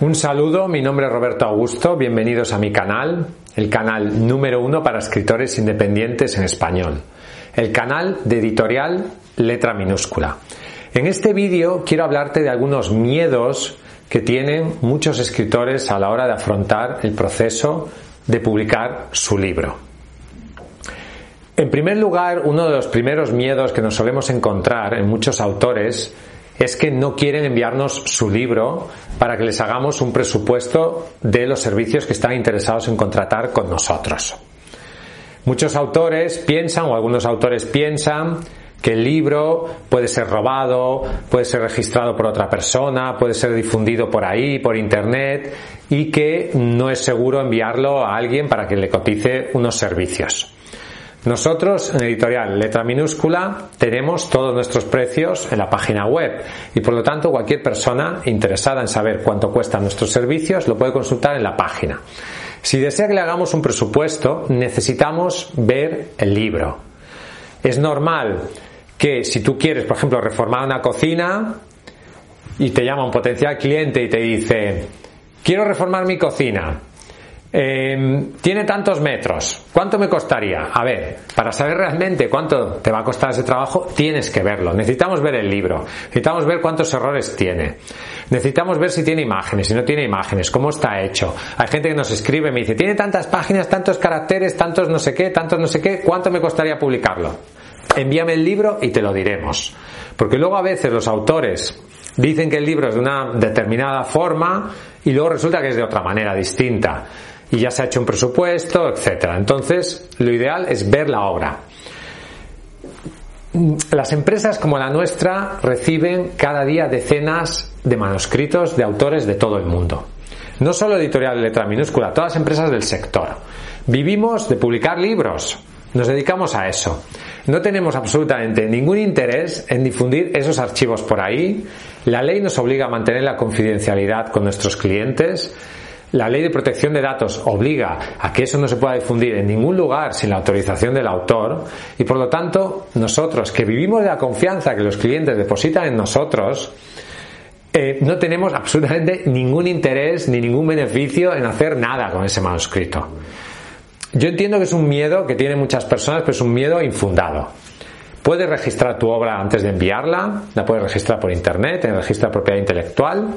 Un saludo, mi nombre es Roberto Augusto, bienvenidos a mi canal, el canal número uno para escritores independientes en español, el canal de editorial letra minúscula. En este vídeo quiero hablarte de algunos miedos que tienen muchos escritores a la hora de afrontar el proceso de publicar su libro. En primer lugar, uno de los primeros miedos que nos solemos encontrar en muchos autores es que no quieren enviarnos su libro para que les hagamos un presupuesto de los servicios que están interesados en contratar con nosotros. Muchos autores piensan, o algunos autores piensan, que el libro puede ser robado, puede ser registrado por otra persona, puede ser difundido por ahí, por internet, y que no es seguro enviarlo a alguien para que le cotice unos servicios. Nosotros en editorial letra minúscula tenemos todos nuestros precios en la página web y por lo tanto cualquier persona interesada en saber cuánto cuestan nuestros servicios lo puede consultar en la página. Si desea que le hagamos un presupuesto necesitamos ver el libro. Es normal que si tú quieres, por ejemplo, reformar una cocina y te llama un potencial cliente y te dice quiero reformar mi cocina Em, tiene tantos metros. ¿Cuánto me costaría? A ver, para saber realmente cuánto te va a costar ese trabajo, tienes que verlo. Necesitamos ver el libro. Necesitamos ver cuántos errores tiene. Necesitamos ver si tiene imágenes, si no tiene imágenes, cómo está hecho. Hay gente que nos escribe y me dice, tiene tantas páginas, tantos caracteres, tantos no sé qué, tantos no sé qué, ¿cuánto me costaría publicarlo? Envíame el libro y te lo diremos. Porque luego a veces los autores dicen que el libro es de una determinada forma y luego resulta que es de otra manera distinta y ya se ha hecho un presupuesto, etcétera. Entonces, lo ideal es ver la obra. Las empresas como la nuestra reciben cada día decenas de manuscritos de autores de todo el mundo. No solo editorial de letra minúscula, todas las empresas del sector. Vivimos de publicar libros, nos dedicamos a eso. No tenemos absolutamente ningún interés en difundir esos archivos por ahí. La ley nos obliga a mantener la confidencialidad con nuestros clientes la ley de protección de datos obliga a que eso no se pueda difundir en ningún lugar sin la autorización del autor y por lo tanto nosotros que vivimos de la confianza que los clientes depositan en nosotros, eh, no tenemos absolutamente ningún interés ni ningún beneficio en hacer nada con ese manuscrito. Yo entiendo que es un miedo que tienen muchas personas, pero es un miedo infundado. Puedes registrar tu obra antes de enviarla, la puedes registrar por internet, en registro de propiedad intelectual,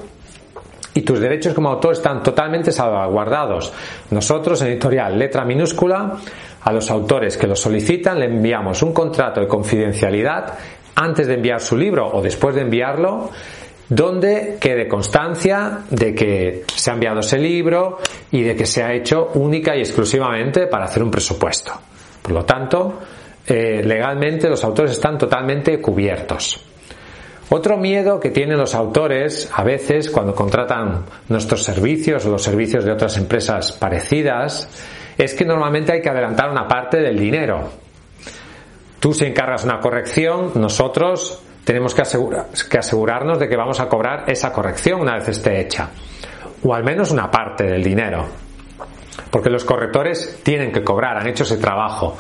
y tus derechos como autor están totalmente salvaguardados. Nosotros, en editorial letra minúscula, a los autores que lo solicitan le enviamos un contrato de confidencialidad antes de enviar su libro o después de enviarlo donde quede constancia de que se ha enviado ese libro y de que se ha hecho única y exclusivamente para hacer un presupuesto. Por lo tanto, eh, legalmente los autores están totalmente cubiertos. Otro miedo que tienen los autores a veces cuando contratan nuestros servicios o los servicios de otras empresas parecidas es que normalmente hay que adelantar una parte del dinero. Tú si encargas una corrección, nosotros tenemos que, que asegurarnos de que vamos a cobrar esa corrección una vez esté hecha. O al menos una parte del dinero. Porque los correctores tienen que cobrar, han hecho ese trabajo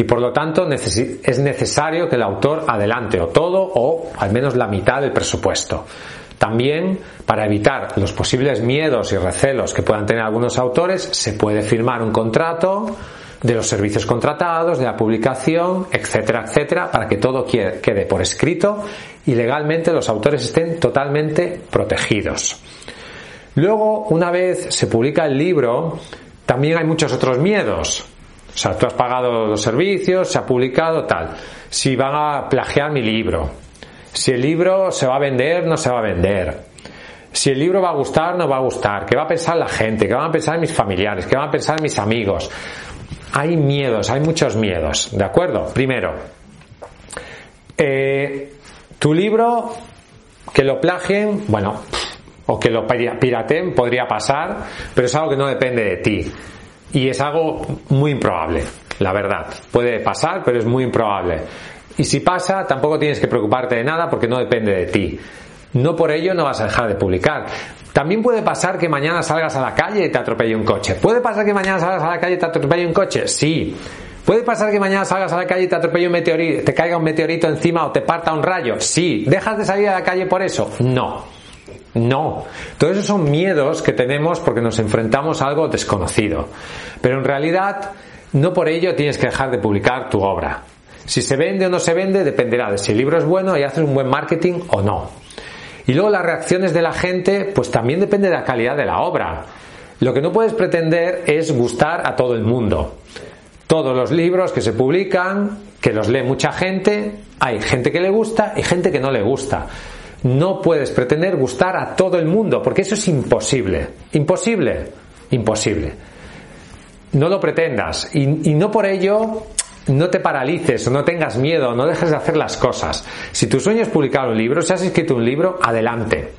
y por lo tanto es necesario que el autor adelante o todo o al menos la mitad del presupuesto. También, para evitar los posibles miedos y recelos que puedan tener algunos autores, se puede firmar un contrato de los servicios contratados, de la publicación, etcétera, etcétera, para que todo quede por escrito y legalmente los autores estén totalmente protegidos. Luego, una vez se publica el libro, también hay muchos otros miedos. O sea, tú has pagado los servicios, se ha publicado, tal. Si van a plagiar mi libro. Si el libro se va a vender, no se va a vender. Si el libro va a gustar, no va a gustar. ¿Qué va a pensar la gente? ¿Qué van a pensar mis familiares? ¿Qué van a pensar mis amigos? hay miedos, hay muchos miedos, ¿de acuerdo? Primero, eh, tu libro, que lo plagien, bueno, o que lo piraten podría pasar, pero es algo que no depende de ti. Y es algo muy improbable, la verdad. Puede pasar, pero es muy improbable. Y si pasa, tampoco tienes que preocuparte de nada porque no depende de ti. No por ello no vas a dejar de publicar. También puede pasar que mañana salgas a la calle y te atropelle un coche. ¿Puede pasar que mañana salgas a la calle y te atropelle un coche? Sí. ¿Puede pasar que mañana salgas a la calle y te atropelle un meteorito, te caiga un meteorito encima o te parta un rayo? Sí. ¿Dejas de salir a la calle por eso? No. No. Todos esos son miedos que tenemos porque nos enfrentamos a algo desconocido. Pero en realidad, no por ello tienes que dejar de publicar tu obra. Si se vende o no se vende dependerá de si el libro es bueno y haces un buen marketing o no. Y luego las reacciones de la gente, pues también depende de la calidad de la obra. Lo que no puedes pretender es gustar a todo el mundo. Todos los libros que se publican, que los lee mucha gente, hay gente que le gusta y gente que no le gusta. No puedes pretender gustar a todo el mundo, porque eso es imposible. Imposible. Imposible. No lo pretendas. Y, no por ello no te paralices o no tengas miedo, no dejes de hacer las cosas. Si tu sueño es publicar un libro, si has escrito un libro, adelante.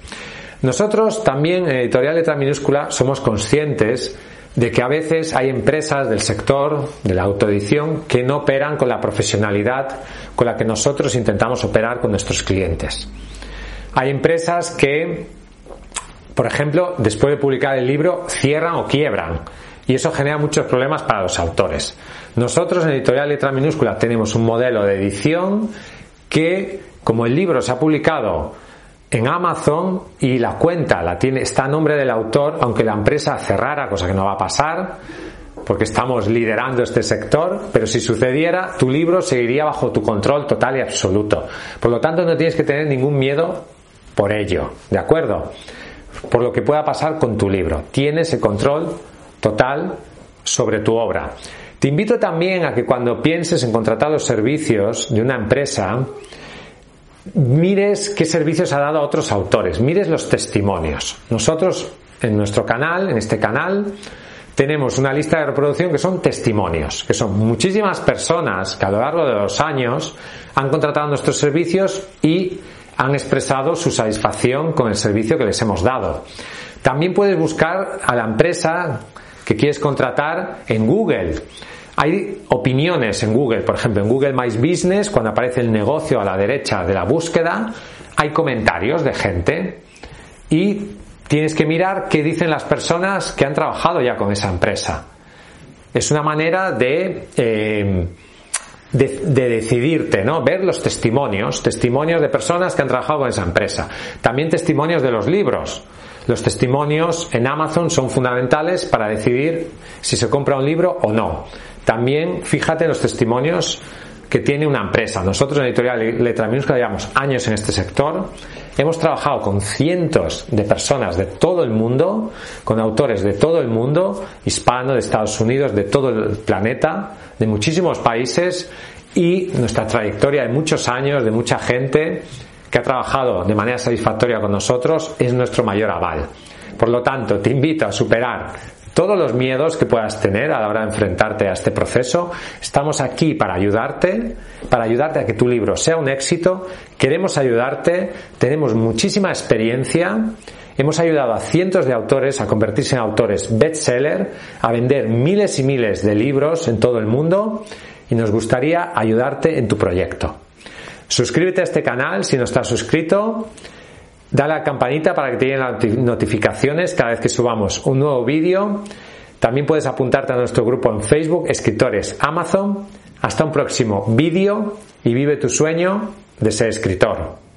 Nosotros también en Editorial Letra Minúscula somos conscientes de que a veces hay empresas del sector de la autoedición que no operan con la profesionalidad con la que nosotros intentamos operar con nuestros clientes. Hay empresas que, por ejemplo, después de publicar el libro, cierran o quiebran y eso genera muchos problemas para los autores. Nosotros en Editorial Letra Minúscula tenemos un modelo de edición que, como el libro se ha publicado en Amazon y la cuenta la tiene, está a nombre del autor, aunque la empresa cerrara, cosa que no va a pasar, porque estamos liderando este sector, pero si sucediera, tu libro seguiría bajo tu control total y absoluto. Por lo tanto, no tienes que tener ningún miedo por ello, ¿de acuerdo? Por lo que pueda pasar con tu libro. Tienes el control total sobre tu obra. Te invito también a que cuando pienses en contratar los servicios de una empresa, mires qué servicios ha dado a otros autores, mires los testimonios. Nosotros en nuestro canal, en este canal, tenemos una lista de reproducción que son testimonios, que son muchísimas personas que a lo largo de los años han contratado nuestros servicios y han expresado su satisfacción con el servicio que les hemos dado. También puedes buscar a la empresa que quieres contratar en Google. Hay opiniones en Google, por ejemplo, en Google My Business, cuando aparece el negocio a la derecha de la búsqueda, hay comentarios de gente y tienes que mirar qué dicen las personas que han trabajado ya con esa empresa. Es una manera de, eh, de, de, decidirte, ¿no? Ver los testimonios, testimonios de personas que han trabajado con esa empresa. También testimonios de los libros. Los testimonios en Amazon son fundamentales para decidir si se compra un libro o no. También fíjate en los testimonios que tiene una empresa. Nosotros en Editorial Letra Minúscula llevamos años en este sector. Hemos trabajado con cientos de personas de todo el mundo, con autores de todo el mundo, hispano, de Estados Unidos, de todo el planeta, de muchísimos países y nuestra trayectoria de muchos años, de mucha gente que ha trabajado de manera satisfactoria con nosotros es nuestro mayor aval. Por lo tanto, te invito a superar todos los miedos que puedas tener a la hora de enfrentarte a este proceso. Estamos aquí para ayudarte, para ayudarte a que tu libro sea un éxito. Queremos ayudarte, tenemos muchísima experiencia. Hemos ayudado a cientos de autores a convertirse en autores bestseller, a vender miles y miles de libros en todo el mundo y nos gustaría ayudarte en tu proyecto. Suscríbete a este canal si no estás suscrito. Dale a la campanita para que te lleguen las notificaciones cada vez que subamos un nuevo vídeo. También puedes apuntarte a nuestro grupo en Facebook, Escritores Amazon. Hasta un próximo vídeo y vive tu sueño de ser escritor.